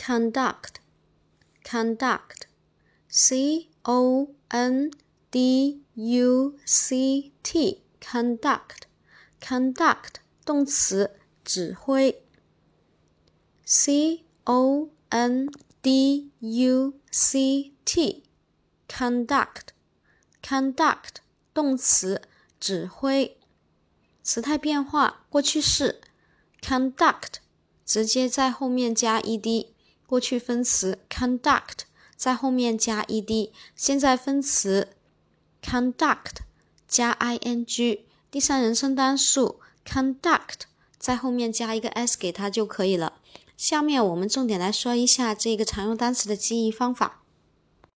conduct，conduct，c o n d u c t，conduct，conduct，动词，指挥。c o n d u c t，conduct，conduct，动词，指挥。时态变化，过去式，conduct，直接在后面加 ed。 过去分词 conduct 在后面加 ed，现在分词 conduct 加 ing，第三人称单数 conduct 在后面加一个 s 给它就可以了。下面我们重点来说一下这个常用单词的记忆方法。